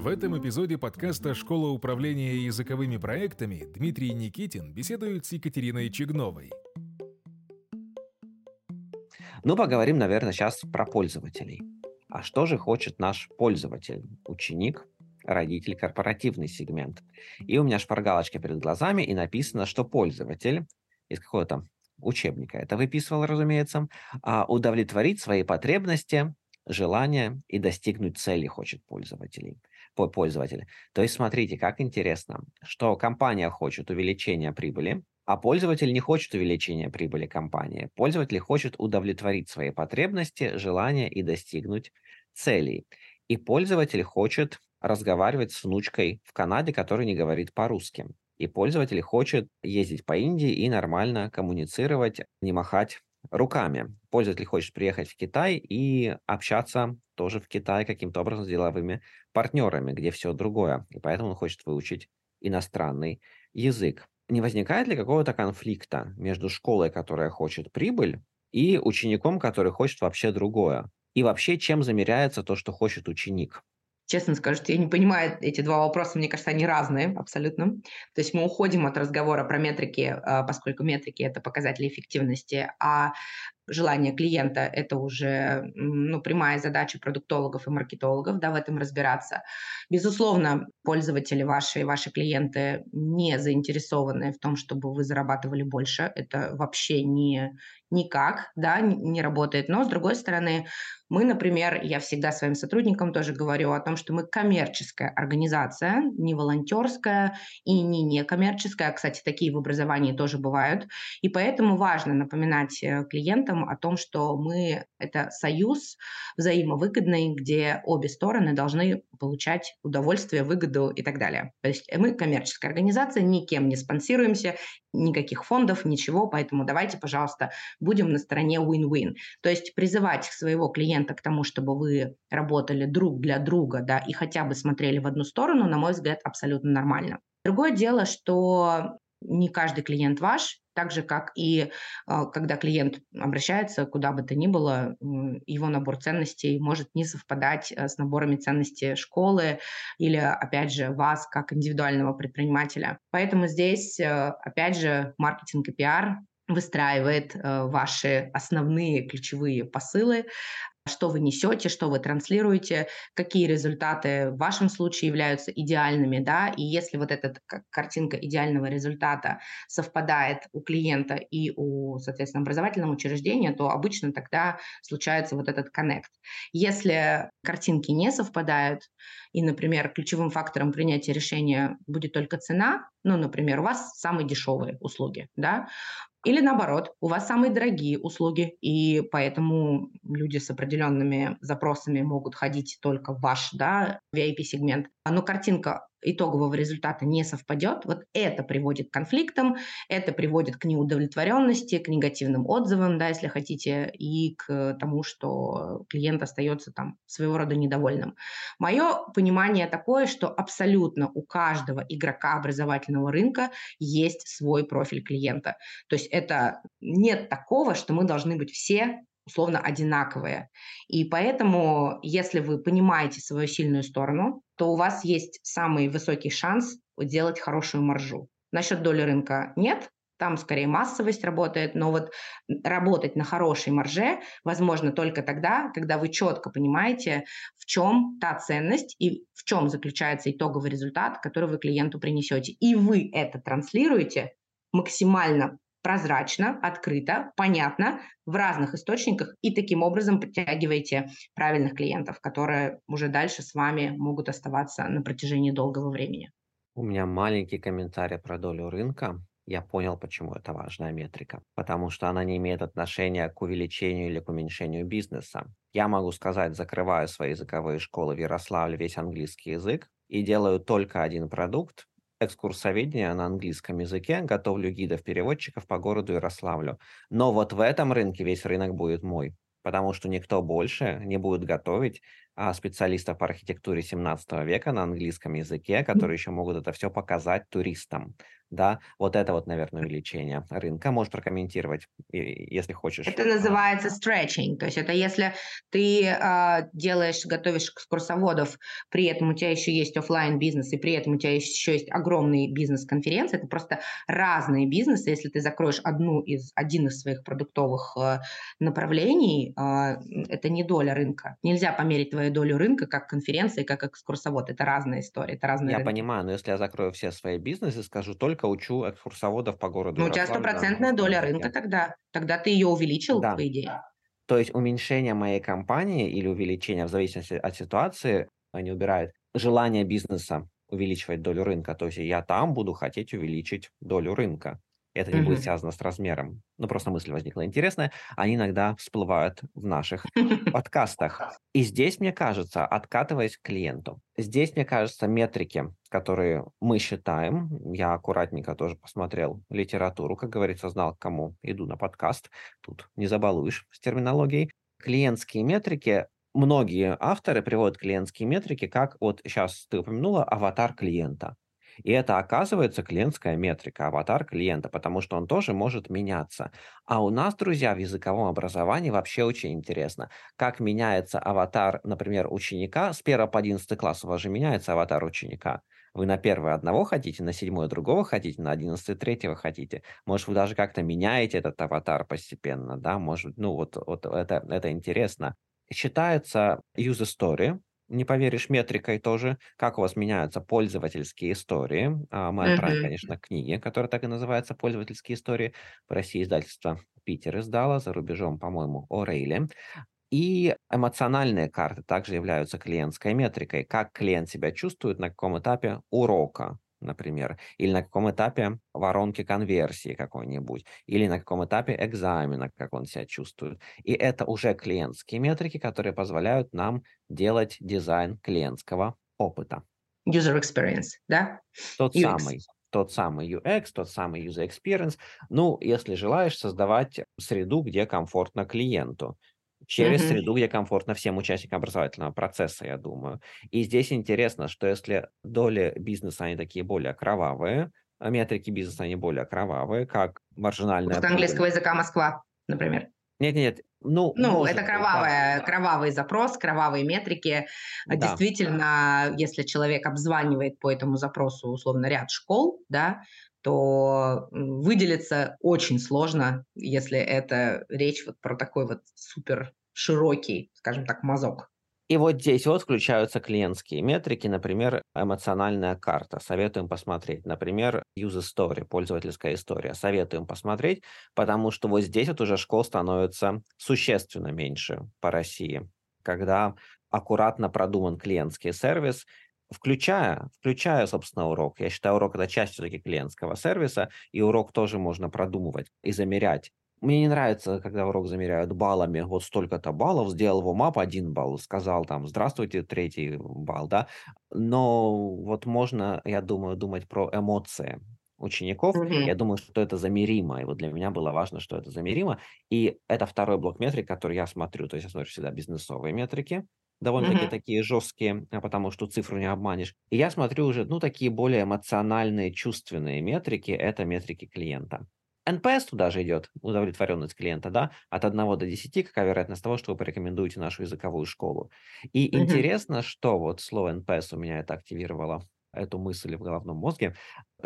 В этом эпизоде подкаста «Школа управления языковыми проектами» Дмитрий Никитин беседует с Екатериной Чигновой. Ну, поговорим, наверное, сейчас про пользователей. А что же хочет наш пользователь, ученик, родитель, корпоративный сегмент? И у меня шпаргалочка перед глазами, и написано, что пользователь из какого-то учебника, это выписывал, разумеется, а удовлетворить свои потребности желания и достигнуть цели хочет пользователей, пользователь. То есть смотрите, как интересно, что компания хочет увеличения прибыли, а пользователь не хочет увеличения прибыли компании. Пользователь хочет удовлетворить свои потребности, желания и достигнуть целей. И пользователь хочет разговаривать с внучкой в Канаде, которая не говорит по-русски. И пользователь хочет ездить по Индии и нормально коммуницировать, не махать руками. Пользователь хочет приехать в Китай и общаться тоже в Китае каким-то образом с деловыми партнерами, где все другое. И поэтому он хочет выучить иностранный язык. Не возникает ли какого-то конфликта между школой, которая хочет прибыль, и учеником, который хочет вообще другое? И вообще, чем замеряется то, что хочет ученик? Честно скажу, что я не понимаю эти два вопроса, мне кажется, они разные абсолютно. То есть мы уходим от разговора про метрики, а, поскольку метрики – это показатели эффективности, а желание клиента – это уже ну, прямая задача продуктологов и маркетологов, да, в этом разбираться. Безусловно, пользователи ваши, ваши клиенты не заинтересованы в том, чтобы вы зарабатывали больше. Это вообще не, никак, да, не работает. Но, с другой стороны, мы, например, я всегда своим сотрудникам тоже говорю о том, что мы коммерческая организация, не волонтерская и не некоммерческая. Кстати, такие в образовании тоже бывают. И поэтому важно напоминать э, клиентам о том, что мы – это союз взаимовыгодный, где обе стороны должны получать удовольствие, выгоду и так далее. То есть мы коммерческая организация, никем не спонсируемся, никаких фондов, ничего, поэтому давайте, пожалуйста, будем на стороне win-win. То есть призывать своего клиента к тому, чтобы вы работали друг для друга, да, и хотя бы смотрели в одну сторону, на мой взгляд, абсолютно нормально. Другое дело, что не каждый клиент ваш, так же, как и а, когда клиент обращается куда бы то ни было, его набор ценностей может не совпадать э, с наборами ценностей школы или, опять же, вас как индивидуального предпринимателя. Поэтому здесь, э, опять же, маркетинг и пиар выстраивает э, ваши основные ключевые посылы, что вы несете, что вы транслируете, какие результаты в вашем случае являются идеальными, да, и если вот эта картинка идеального результата совпадает у клиента и у, соответственно, образовательного учреждения, то обычно тогда случается вот этот коннект. Если картинки не совпадают, и, например, ключевым фактором принятия решения будет только цена, ну, например, у вас самые дешевые услуги, да, или наоборот, у вас самые дорогие услуги, и поэтому люди с определенными запросами могут ходить только в ваш да, VIP-сегмент. Но картинка итогового результата не совпадет, вот это приводит к конфликтам, это приводит к неудовлетворенности, к негативным отзывам, да, если хотите, и к тому, что клиент остается там своего рода недовольным. Мое понимание такое, что абсолютно у каждого игрока образовательного рынка есть свой профиль клиента. То есть это нет такого, что мы должны быть все условно одинаковые. И поэтому, если вы понимаете свою сильную сторону, то у вас есть самый высокий шанс делать хорошую маржу. Насчет доли рынка нет, там скорее массовость работает, но вот работать на хорошей марже возможно только тогда, когда вы четко понимаете, в чем та ценность и в чем заключается итоговый результат, который вы клиенту принесете. И вы это транслируете максимально прозрачно, открыто, понятно в разных источниках и таким образом притягиваете правильных клиентов, которые уже дальше с вами могут оставаться на протяжении долгого времени. У меня маленький комментарий про долю рынка. Я понял, почему это важная метрика. Потому что она не имеет отношения к увеличению или к уменьшению бизнеса. Я могу сказать, закрываю свои языковые школы в Ярославле, весь английский язык, и делаю только один продукт, экскурсоведение на английском языке, готовлю гидов-переводчиков по городу Ярославлю. Но вот в этом рынке весь рынок будет мой, потому что никто больше не будет готовить специалистов по архитектуре 17 века на английском языке, которые еще могут это все показать туристам да, вот это вот, наверное, увеличение рынка. Можешь прокомментировать, если хочешь. Это называется stretching, то есть это если ты э, делаешь, готовишь экскурсоводов, при этом у тебя еще есть офлайн бизнес и при этом у тебя еще есть огромный бизнес-конференции, это просто разные бизнесы. Если ты закроешь одну из, один из своих продуктовых э, направлений, э, это не доля рынка. Нельзя померить твою долю рынка как конференции, как экскурсовод. Это разная история, это разные Я рынки. понимаю, но если я закрою все свои бизнесы, скажу только учу экскурсоводов по городу Ну, у тебя стопроцентная доля рынка тогда. Тогда ты ее увеличил, да. по идее. То есть уменьшение моей компании или увеличение в зависимости от ситуации они убирают желание бизнеса увеличивать долю рынка. То есть я там буду хотеть увеличить долю рынка. Это не будет связано с размером. Ну, просто мысль возникла интересная. Они иногда всплывают в наших подкастах. И здесь, мне кажется, откатываясь к клиенту, здесь, мне кажется, метрики, которые мы считаем, я аккуратненько тоже посмотрел литературу, как говорится, знал, к кому иду на подкаст. Тут не забалуешь с терминологией. Клиентские метрики многие авторы приводят клиентские метрики, как вот сейчас ты упомянула, аватар клиента. И это оказывается клиентская метрика, аватар клиента, потому что он тоже может меняться. А у нас, друзья, в языковом образовании вообще очень интересно, как меняется аватар, например, ученика. С 1 по 11 класс у вас же меняется аватар ученика. Вы на первое одного хотите, на седьмое другого хотите, на одиннадцатое третьего хотите. Может, вы даже как-то меняете этот аватар постепенно, да, может, ну вот, вот это, это интересно. Считается user story, не поверишь, метрикой тоже, как у вас меняются пользовательские истории. А, мы отправим, конечно, книги, которые так и называются «Пользовательские истории». В России издательство «Питер» издало, за рубежом, по-моему, «Орейли». И эмоциональные карты также являются клиентской метрикой. Как клиент себя чувствует на каком этапе урока, например, или на каком этапе воронки конверсии какой-нибудь, или на каком этапе экзамена, как он себя чувствует. И это уже клиентские метрики, которые позволяют нам делать дизайн клиентского опыта. User experience, да? Тот UX. самый тот самый UX, тот самый user experience. Ну, если желаешь, создавать среду, где комфортно клиенту через mm-hmm. среду, где комфортно всем участникам образовательного процесса, я думаю. И здесь интересно, что если доли бизнеса, они такие более кровавые, а метрики бизнеса, они более кровавые, как маржинальная... Курс английского языка Москва, например. Нет-нет, ну, ну это кровавая, да. кровавый запрос, кровавые метрики. Да. Действительно, если человек обзванивает по этому запросу условно ряд школ, да, то выделиться очень сложно, если это речь вот про такой вот супер широкий, скажем так, мазок. И вот здесь вот включаются клиентские метрики, например, эмоциональная карта. Советуем посмотреть. Например, user story, пользовательская история. Советуем посмотреть, потому что вот здесь вот уже школ становится существенно меньше по России. Когда аккуратно продуман клиентский сервис, включая, включая, собственно, урок. Я считаю, урок – это часть все-таки клиентского сервиса, и урок тоже можно продумывать и замерять. Мне не нравится, когда урок замеряют баллами. Вот столько-то баллов, сделал его мап один балл, сказал там «Здравствуйте, третий балл», да. Но вот можно, я думаю, думать про эмоции учеников. Mm-hmm. Я думаю, что это замеримо. И вот для меня было важно, что это замеримо. И это второй блок метрик, который я смотрю. То есть я смотрю всегда бизнесовые метрики, довольно-таки mm-hmm. такие жесткие, а, потому что цифру не обманешь. И я смотрю уже, ну, такие более эмоциональные, чувственные метрики, это метрики клиента. NPS туда же идет, удовлетворенность клиента, да, от 1 до 10, какая вероятность того, что вы порекомендуете нашу языковую школу. И mm-hmm. интересно, что вот слово NPS у меня это активировало эту мысль в головном мозге,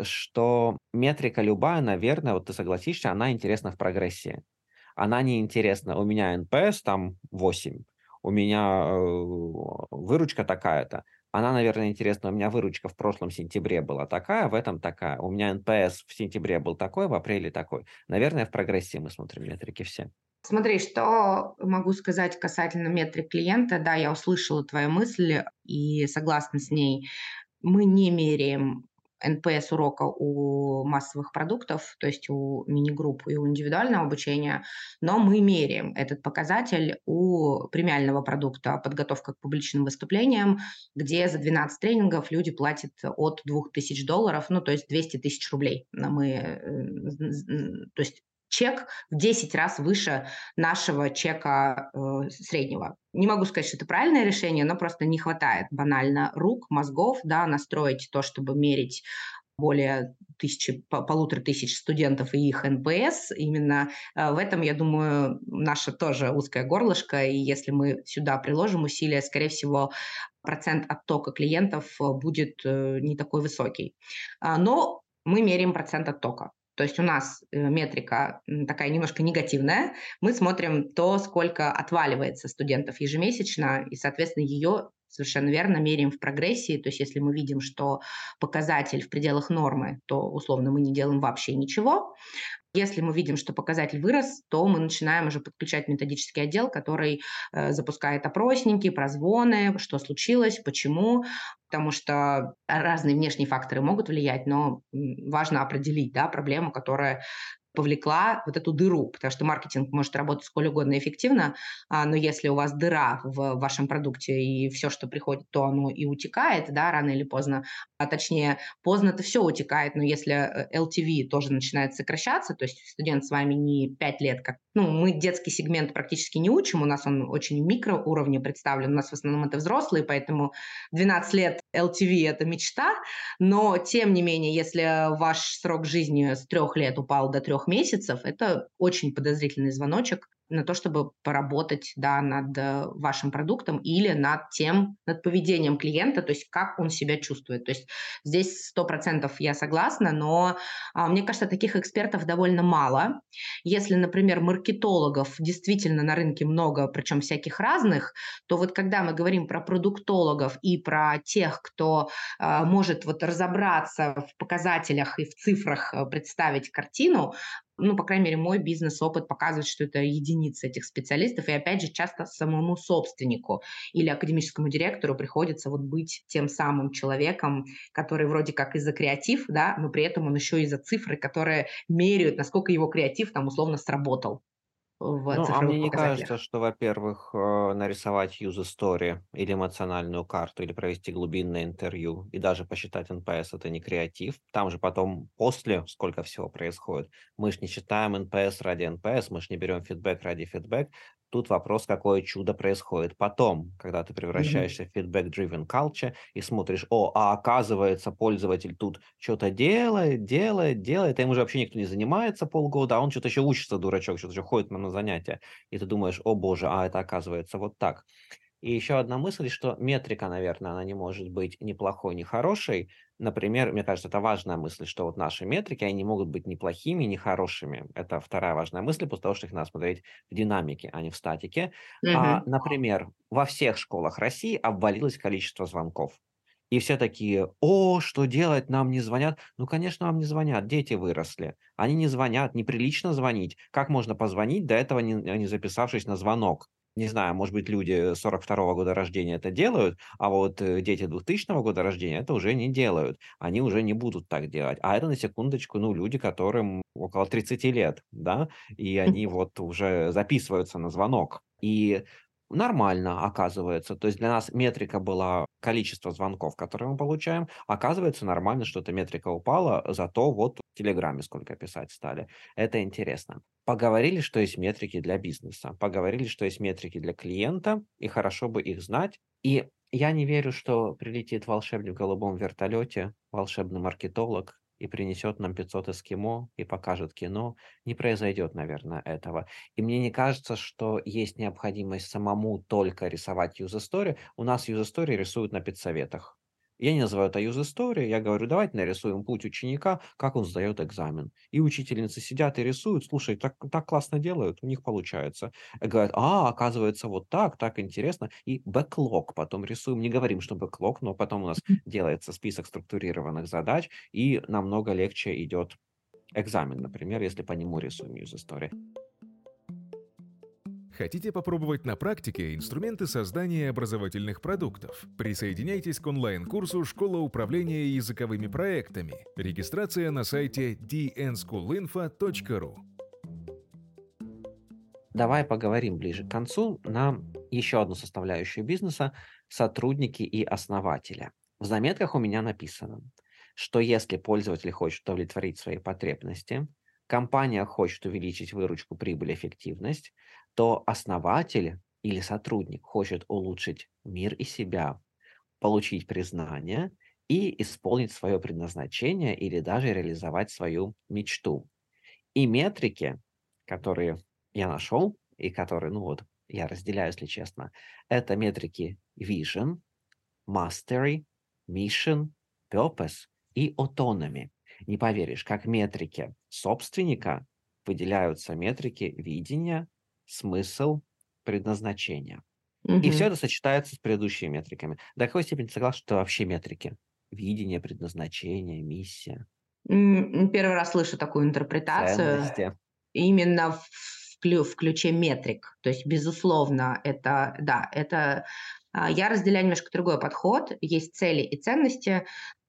что метрика любая, наверное, вот ты согласишься, она интересна в прогрессии. Она не интересна. У меня NPS там 8, у меня э, выручка такая-то. Она, наверное, интересна. У меня выручка в прошлом сентябре была такая, в этом такая. У меня NPS в сентябре был такой, в апреле такой. Наверное, в прогрессии мы смотрим метрики все. Смотри, что могу сказать касательно метрик клиента. Да, я услышала твою мысль и согласна с ней. Мы не меряем NPS урока у массовых продуктов, то есть у мини-групп и у индивидуального обучения, но мы меряем этот показатель у премиального продукта «Подготовка к публичным выступлениям», где за 12 тренингов люди платят от 2000 долларов, ну, то есть 200 тысяч рублей. Мы, э, то есть чек в 10 раз выше нашего чека э, среднего. Не могу сказать, что это правильное решение, но просто не хватает банально рук, мозгов, да, настроить то, чтобы мерить более тысячи, полутора тысяч студентов и их NPS. Именно э, в этом, я думаю, наша тоже узкая горлышко, и если мы сюда приложим усилия, скорее всего, процент оттока клиентов э, будет э, не такой высокий. А, но мы меряем процент оттока. То есть у нас метрика такая немножко негативная. Мы смотрим то, сколько отваливается студентов ежемесячно, и, соответственно, ее совершенно верно, меряем в прогрессии. То есть если мы видим, что показатель в пределах нормы, то условно мы не делаем вообще ничего. Если мы видим, что показатель вырос, то мы начинаем уже подключать методический отдел, который э, запускает опросники, прозвоны, что случилось, почему, потому что разные внешние факторы могут влиять, но важно определить да, проблему, которая повлекла вот эту дыру, потому что маркетинг может работать сколь угодно эффективно, а, но если у вас дыра в вашем продукте и все, что приходит, то оно и утекает, да, рано или поздно, а точнее, поздно-то все утекает, но если LTV э, тоже начинает сокращаться, то есть студент с вами не 5 лет, как, ну, мы детский сегмент практически не учим, у нас он очень микроуровне представлен, у нас в основном это взрослые, поэтому 12 лет LTV – это мечта, но тем не менее, если ваш срок жизни с трех лет упал до трех месяцев, это очень подозрительный звоночек на то, чтобы поработать да, над э, вашим продуктом или над тем, над поведением клиента, то есть как он себя чувствует. То есть здесь сто процентов я согласна, но а, мне кажется, таких экспертов довольно мало. Если, например, маркетологов действительно на рынке много, причем всяких разных, то вот когда мы говорим про продуктологов и про тех, кто а, может вот разобраться в показателях и в цифрах э, представить картину, ну, по крайней мере, мой бизнес-опыт показывает, что это единицы этих специалистов, и опять же, часто самому собственнику или академическому директору приходится вот быть тем самым человеком, который вроде как из-за креатив, да, но при этом он еще из-за цифры, которые меряют, насколько его креатив там условно сработал в Ну, а мне не показателях. кажется, что, во-первых, э, нарисовать user story или эмоциональную карту, или провести глубинное интервью, и даже посчитать NPS– это не креатив. Там же потом, после, сколько всего происходит. Мы же не считаем NPS ради NPS, мы же не берем фидбэк ради фидбэк. Тут вопрос, какое чудо происходит потом, когда ты превращаешься в feedback-driven culture и смотришь, о, а оказывается, пользователь тут что-то делает, делает, делает, а им уже вообще никто не занимается полгода, а он что-то еще учится, дурачок, что-то еще ходит на занятия. И ты думаешь, о боже, а это оказывается вот так. И еще одна мысль, что метрика, наверное, она не может быть ни плохой, ни хорошей. Например, мне кажется, это важная мысль, что вот наши метрики, они могут быть ни плохими, ни хорошими. Это вторая важная мысль, после того, что их надо смотреть в динамике, а не в статике. Mm-hmm. А, например, во всех школах России обвалилось количество звонков. И все такие, о, что делать, нам не звонят. Ну, конечно, вам не звонят, дети выросли. Они не звонят, неприлично звонить. Как можно позвонить, до этого не, не записавшись на звонок? Не знаю, может быть, люди 42-го года рождения это делают, а вот э, дети 2000 года рождения это уже не делают. Они уже не будут так делать. А это, на секундочку, ну, люди, которым около 30 лет, да, и они вот уже записываются на звонок. И нормально оказывается. То есть для нас метрика была количество звонков, которые мы получаем. Оказывается нормально, что эта метрика упала, зато вот в Телеграме сколько писать стали. Это интересно. Поговорили, что есть метрики для бизнеса. Поговорили, что есть метрики для клиента, и хорошо бы их знать. И я не верю, что прилетит волшебник в голубом вертолете, волшебный маркетолог, и принесет нам 500 эскимо и покажет кино, не произойдет, наверное, этого. И мне не кажется, что есть необходимость самому только рисовать юз-историю. У нас юз-истории рисуют на педсоветах. Я не называю это story, я говорю, давайте нарисуем путь ученика, как он сдает экзамен. И учительницы сидят и рисуют, слушай, так, так классно делают, у них получается. И говорят, а, оказывается, вот так, так интересно. И бэклог потом рисуем, не говорим, что бэклог, но потом у нас делается список структурированных задач, и намного легче идет экзамен, например, если по нему рисуем story. Хотите попробовать на практике инструменты создания образовательных продуктов? Присоединяйтесь к онлайн-курсу «Школа управления языковыми проектами». Регистрация на сайте dnschoolinfo.ru Давай поговорим ближе к концу на еще одну составляющую бизнеса – сотрудники и основателя. В заметках у меня написано, что если пользователь хочет удовлетворить свои потребности, компания хочет увеличить выручку, прибыль, эффективность, то основатель или сотрудник хочет улучшить мир и себя, получить признание и исполнить свое предназначение или даже реализовать свою мечту. И метрики, которые я нашел и которые, ну вот, я разделяю, если честно, это метрики Vision, Mastery, Mission, Purpose и Autonomy. Не поверишь, как метрики собственника выделяются метрики видения, смысл, предназначения. Угу. И все это сочетается с предыдущими метриками. До какой степени ты согласен, что вообще метрики? Видение, предназначение, миссия. Первый раз слышу такую интерпретацию. Ценности. Именно в, в ключе метрик. То есть, безусловно, это, да, это а, я разделяю немножко другой подход. Есть цели и ценности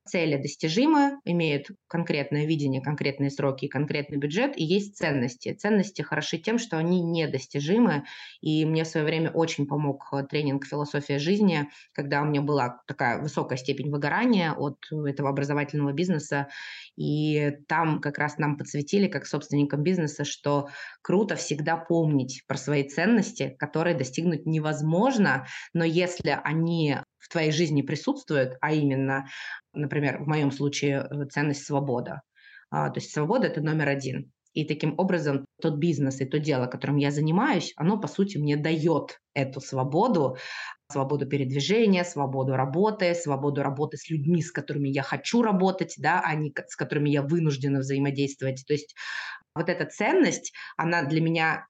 цели достижимы, имеют конкретное видение, конкретные сроки и конкретный бюджет, и есть ценности. Ценности хороши тем, что они недостижимы, и мне в свое время очень помог э, тренинг «Философия жизни», когда у меня была такая высокая степень выгорания от этого образовательного бизнеса, и там как раз нам подсветили, как собственникам бизнеса, что круто всегда помнить про свои ценности, которые достигнуть невозможно, но если они в твоей жизни присутствуют, а именно, например, в моем случае э, ценность свобода. А, то есть свобода – это номер один. И таким образом тот бизнес и то дело, которым я занимаюсь, оно, по сути, мне дает эту свободу, свободу передвижения, свободу работы, свободу работы с людьми, с которыми я хочу работать, да, а не с которыми я вынуждена взаимодействовать. То есть вот эта ценность, она для меня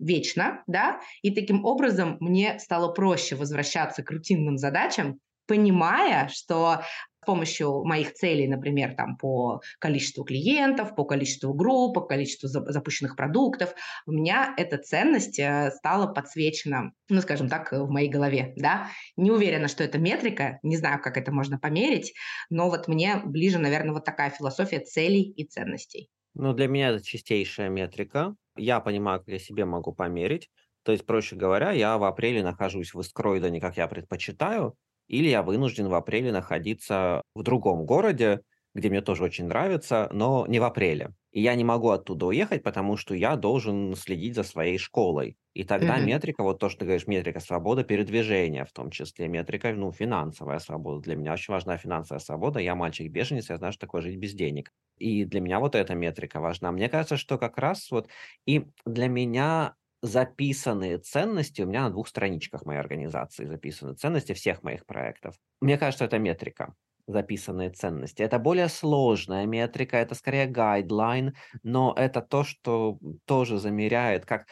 вечна, да, и таким образом мне стало проще возвращаться к рутинным задачам, понимая, что с помощью моих целей, например, там, по количеству клиентов, по количеству групп, по количеству запущенных продуктов, у меня эта ценность э, стала подсвечена, ну, скажем так, в моей голове, да. Не уверена, что это метрика, не знаю, как это можно померить, но вот мне ближе, наверное, вот такая философия целей и ценностей. Ну, для меня это чистейшая метрика. Я понимаю, как я себе могу померить. То есть, проще говоря, я в апреле нахожусь в Искроидоне, как я предпочитаю, или я вынужден в апреле находиться в другом городе, где мне тоже очень нравится, но не в апреле. И я не могу оттуда уехать, потому что я должен следить за своей школой. И тогда mm-hmm. метрика, вот то, что ты говоришь, метрика свобода передвижения, в том числе метрика, ну, финансовая свобода. Для меня очень важна финансовая свобода. Я мальчик-беженец, я знаю, что такое жить без денег. И для меня вот эта метрика важна. Мне кажется, что как раз вот и для меня записанные ценности, у меня на двух страничках моей организации записаны ценности всех моих проектов. Мне кажется, это метрика записанные ценности. Это более сложная метрика, это скорее гайдлайн, но это то, что тоже замеряет, как,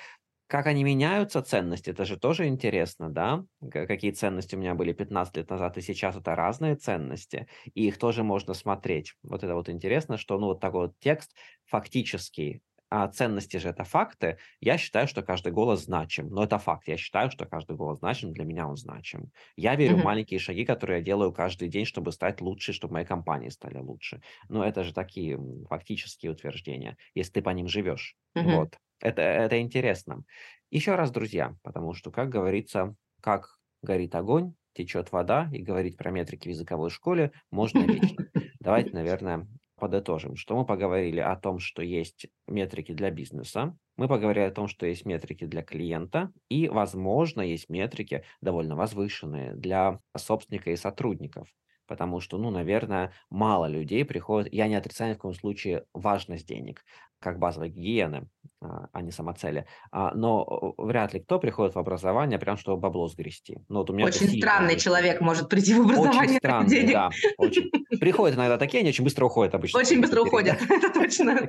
как они меняются, ценности, это же тоже интересно, да? Какие ценности у меня были 15 лет назад, и сейчас это разные ценности, и их тоже можно смотреть. Вот это вот интересно, что ну вот такой вот текст фактический а ценности же это факты, я считаю, что каждый голос значим. Но это факт. Я считаю, что каждый голос значим, для меня он значим. Я верю mm-hmm. в маленькие шаги, которые я делаю каждый день, чтобы стать лучше, чтобы мои компании стали лучше. Но это же такие фактические утверждения, если ты по ним живешь. Mm-hmm. Вот. Это, это интересно. Еще раз, друзья, потому что, как говорится, как горит огонь, течет вода, и говорить про метрики в языковой школе можно вечно. Давайте, наверное, подытожим, что мы поговорили о том, что есть метрики для бизнеса, мы поговорили о том, что есть метрики для клиента, и, возможно, есть метрики довольно возвышенные для собственника и сотрудников. Потому что, ну, наверное, мало людей приходят, я не отрицаю ни в коем случае важность денег, как базовой гигиены, а, а не самоцели. А, но вряд ли кто приходит в образование прям, чтобы бабло сгрести. Ну, вот у меня очень странный есть. человек может прийти в образование. Очень странный, денег. да. Очень. Приходят иногда такие, они очень быстро уходят обычно. Очень быстро уходят, это точно.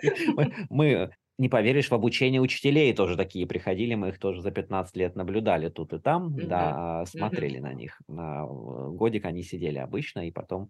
Мы, не поверишь, в обучение учителей тоже такие приходили, мы их тоже за 15 лет наблюдали тут и там, да, смотрели на них. Годик они сидели обычно и потом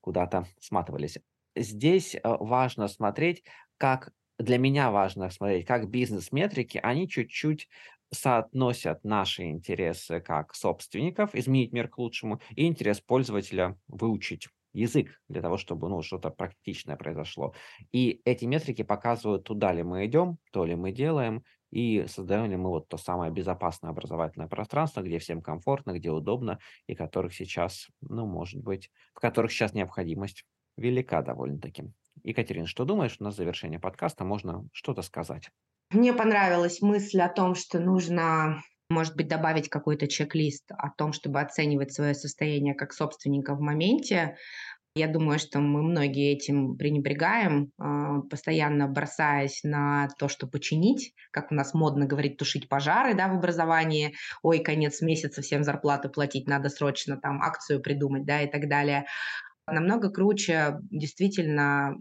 куда-то сматывались. Здесь а, важно смотреть, как для меня важно смотреть, как бизнес-метрики, они чуть-чуть соотносят наши интересы как собственников, изменить мир к лучшему, и интерес пользователя выучить язык для того, чтобы ну, что-то практичное произошло. И эти метрики показывают, туда ли мы идем, то ли мы делаем, и создаем ли мы вот то самое безопасное образовательное пространство, где всем комфортно, где удобно, и которых сейчас, ну, может быть, в которых сейчас необходимость велика довольно-таки. Екатерина, что думаешь? У нас завершение подкаста, можно что-то сказать. Мне понравилась мысль о том, что нужно, может быть, добавить какой-то чек-лист о том, чтобы оценивать свое состояние как собственника в моменте. Я думаю, что мы многие этим пренебрегаем, а, постоянно бросаясь на то, что починить, как у нас модно говорить, тушить пожары да, в образовании. Ой, конец месяца, всем зарплату платить надо срочно, там акцию придумать да, и так далее. Намного круче действительно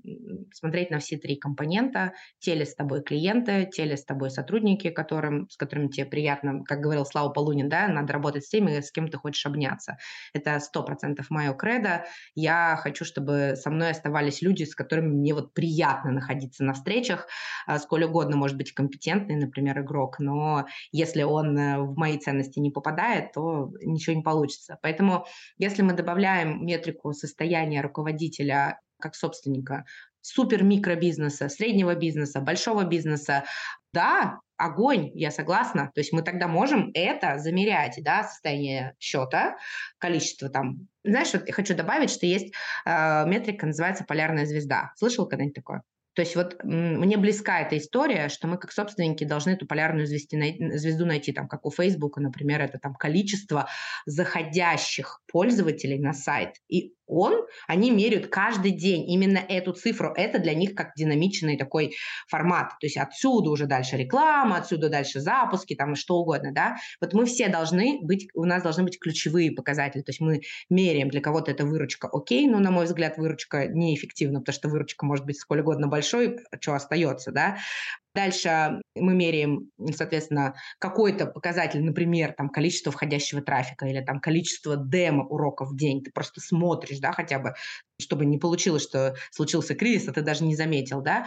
смотреть на все три компонента. Те ли с тобой клиенты, те ли с тобой сотрудники, которым, с которыми тебе приятно, как говорил Слава Полунин, да, надо работать с теми, с кем ты хочешь обняться. Это сто процентов мое кредо. Я хочу, чтобы со мной оставались люди, с которыми мне вот приятно находиться на встречах. А, сколь угодно может быть компетентный, например, игрок, но если он э, в мои ценности не попадает, то ничего не получится. Поэтому если мы добавляем метрику состояния состояние руководителя как собственника супер-микробизнеса, среднего бизнеса, большого бизнеса, да, огонь, я согласна. То есть мы тогда можем это замерять, да, состояние счета, количество там. Знаешь, вот я хочу добавить, что есть э, метрика, называется полярная звезда. Слышал когда-нибудь такое? То есть вот мне близка эта история, что мы как собственники должны эту полярную звезду найти, звезду найти, там, как у Facebook, например, это там количество заходящих пользователей на сайт. И он, они меряют каждый день именно эту цифру. Это для них как динамичный такой формат. То есть отсюда уже дальше реклама, отсюда дальше запуски, там и что угодно, да. Вот мы все должны быть, у нас должны быть ключевые показатели. То есть мы меряем, для кого-то это выручка окей, но, на мой взгляд, выручка неэффективна, потому что выручка может быть сколь угодно большой, что остается, да. Дальше мы меряем, соответственно, какой-то показатель, например, там, количество входящего трафика или там количество демо-уроков в день. Ты просто смотришь, да, хотя бы, чтобы не получилось, что случился кризис, а ты даже не заметил, да,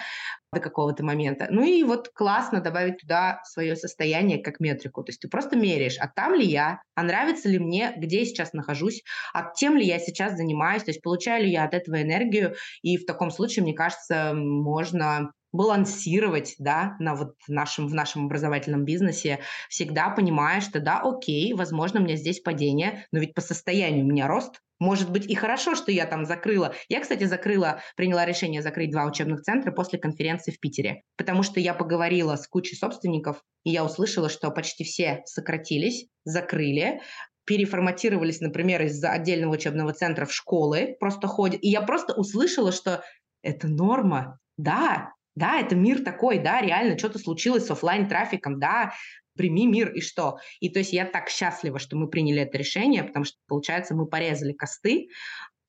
до какого-то момента. Ну и вот классно добавить туда свое состояние как метрику. То есть ты просто меряешь, а там ли я, а нравится ли мне, где я сейчас нахожусь, а тем ли я сейчас занимаюсь, то есть получаю ли я от этого энергию. И в таком случае, мне кажется, можно балансировать, да, на вот нашем, в нашем образовательном бизнесе, всегда понимая, что да, окей, возможно, у меня здесь падение, но ведь по состоянию у меня рост, может быть, и хорошо, что я там закрыла. Я, кстати, закрыла, приняла решение закрыть два учебных центра после конференции в Питере, потому что я поговорила с кучей собственников, и я услышала, что почти все сократились, закрыли, переформатировались, например, из отдельного учебного центра в школы, просто ходят. И я просто услышала, что это норма. Да, да, это мир такой, да, реально что-то случилось с офлайн трафиком да, прими мир и что. И то есть я так счастлива, что мы приняли это решение, потому что, получается, мы порезали косты,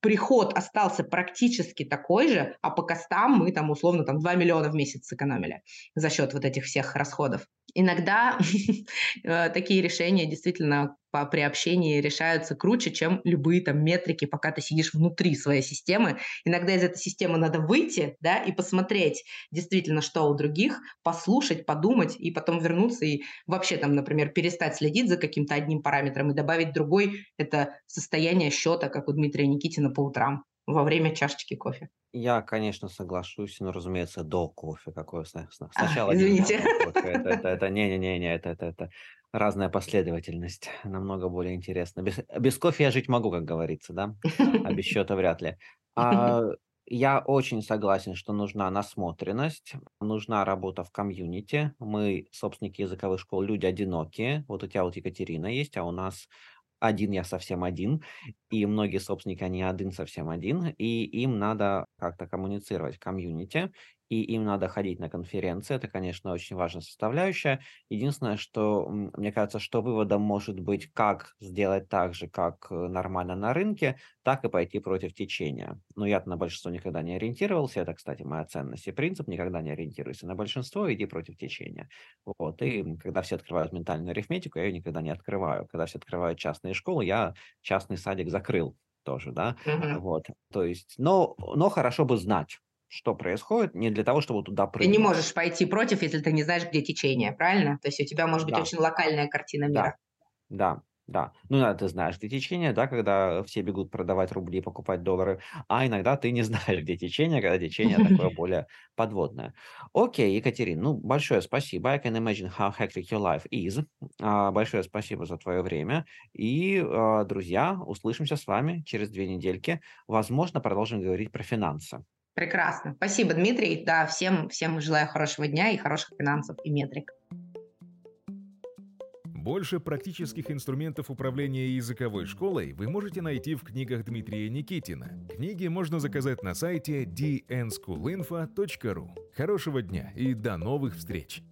приход остался практически такой же, а по костам мы там условно там 2 миллиона в месяц сэкономили за счет вот этих всех расходов. Иногда э, такие решения действительно по, при общении решаются круче, чем любые там метрики, пока ты сидишь внутри своей системы. Иногда из этой системы надо выйти, да, и посмотреть действительно, что у других, послушать, подумать, и потом вернуться и вообще там, например, перестать следить за каким-то одним параметром и добавить другой, это состояние счета, как у Дмитрия Никитина по утрам во время чашечки кофе. Я, конечно, соглашусь, но, разумеется, до кофе. Какое сначала а, извините. кофе. Это, это, это, не-не-не, это, это, это разная последовательность, намного более интересно. Без, без кофе я жить могу, как говорится, да, а без счета вряд ли. А, я очень согласен, что нужна насмотренность, нужна работа в комьюнити. Мы, собственники языковых школ, люди одинокие. Вот у тебя вот Екатерина есть, а у нас один я совсем один, и многие собственники, они один совсем один, и им надо как-то коммуницировать в комьюнити, и им надо ходить на конференции. Это, конечно, очень важная составляющая. Единственное, что мне кажется, что выводом может быть, как сделать так же, как э, нормально на рынке, так и пойти против течения. Но я на большинство никогда не ориентировался. Это, кстати, моя ценность и принцип. Никогда не ориентируйся на большинство, иди против течения. Вот. И когда все открывают ментальную арифметику, я ее никогда не открываю. Когда все открывают частные школы, я частный садик закрыл тоже, да, uh-huh. вот, то есть, но, но хорошо бы знать, что происходит, не для того, чтобы туда прыгнуть. Ты не можешь пойти против, если ты не знаешь, где течение, правильно? То есть у тебя может быть да. очень локальная картина мира. Да, да. Да, ну да, ты знаешь, где течение, да, когда все бегут продавать рубли, покупать доллары, а иногда ты не знаешь, где течение, когда течение такое более подводное. Окей, Екатерин, ну большое спасибо. I can imagine how hectic your life is. А, большое спасибо за твое время. И, а, друзья, услышимся с вами через две недельки. Возможно, продолжим говорить про финансы. Прекрасно. Спасибо, Дмитрий. Да, всем, всем желаю хорошего дня и хороших финансов и метрик. Больше практических инструментов управления языковой школой вы можете найти в книгах Дмитрия Никитина. Книги можно заказать на сайте dnschoolinfo.ru. Хорошего дня и до новых встреч!